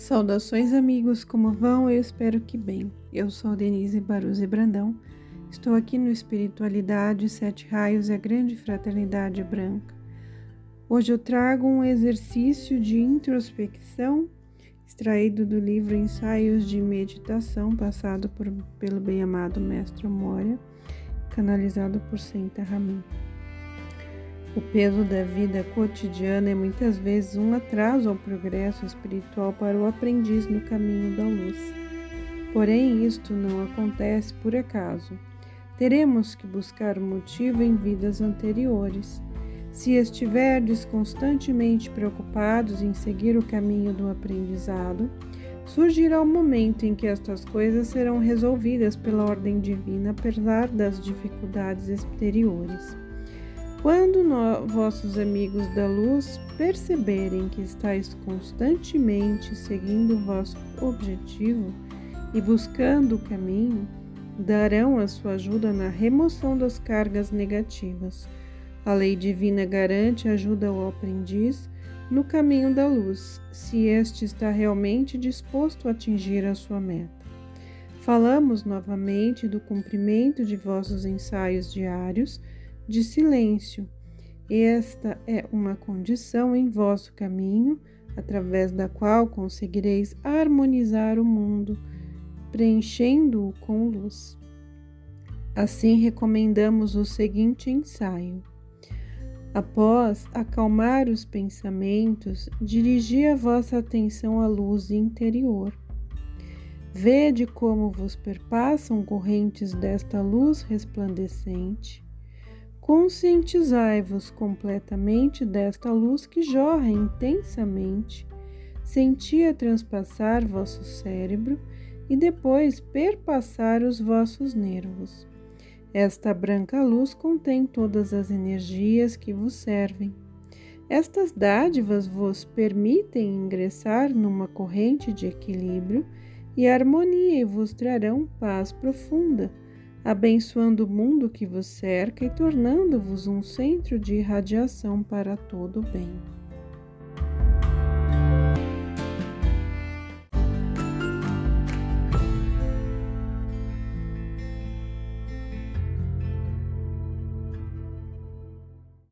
Saudações, amigos, como vão? Eu espero que bem. Eu sou Denise Baruzzi Brandão. Estou aqui no Espiritualidade, Sete Raios e a Grande Fraternidade Branca. Hoje eu trago um exercício de introspecção extraído do livro Ensaios de Meditação, passado por, pelo bem-amado Mestre Moria, canalizado por Senta Ramin. O peso da vida cotidiana é muitas vezes um atraso ao progresso espiritual para o aprendiz no caminho da luz. Porém, isto não acontece por acaso. Teremos que buscar o motivo em vidas anteriores. Se estiverdes constantemente preocupados em seguir o caminho do aprendizado, surgirá o momento em que estas coisas serão resolvidas pela ordem divina, apesar das dificuldades exteriores. Quando no, vossos amigos da luz perceberem que estáis constantemente seguindo o vosso objetivo e buscando o caminho, darão a sua ajuda na remoção das cargas negativas. A lei divina garante ajuda ao aprendiz no caminho da luz, se este está realmente disposto a atingir a sua meta. Falamos novamente do cumprimento de vossos ensaios diários de silêncio. Esta é uma condição em vosso caminho, através da qual conseguireis harmonizar o mundo, preenchendo-o com luz. Assim, recomendamos o seguinte ensaio. Após acalmar os pensamentos, dirigi a vossa atenção à luz interior. Vede como vos perpassam correntes desta luz resplandecente Conscientizai-vos completamente desta luz que jorra intensamente, sentia transpassar vosso cérebro e depois perpassar os vossos nervos. Esta branca luz contém todas as energias que vos servem. Estas dádivas vos permitem ingressar numa corrente de equilíbrio e harmonia e vos trarão paz profunda abençoando o mundo que vos cerca e tornando-vos um centro de irradiação para todo o bem.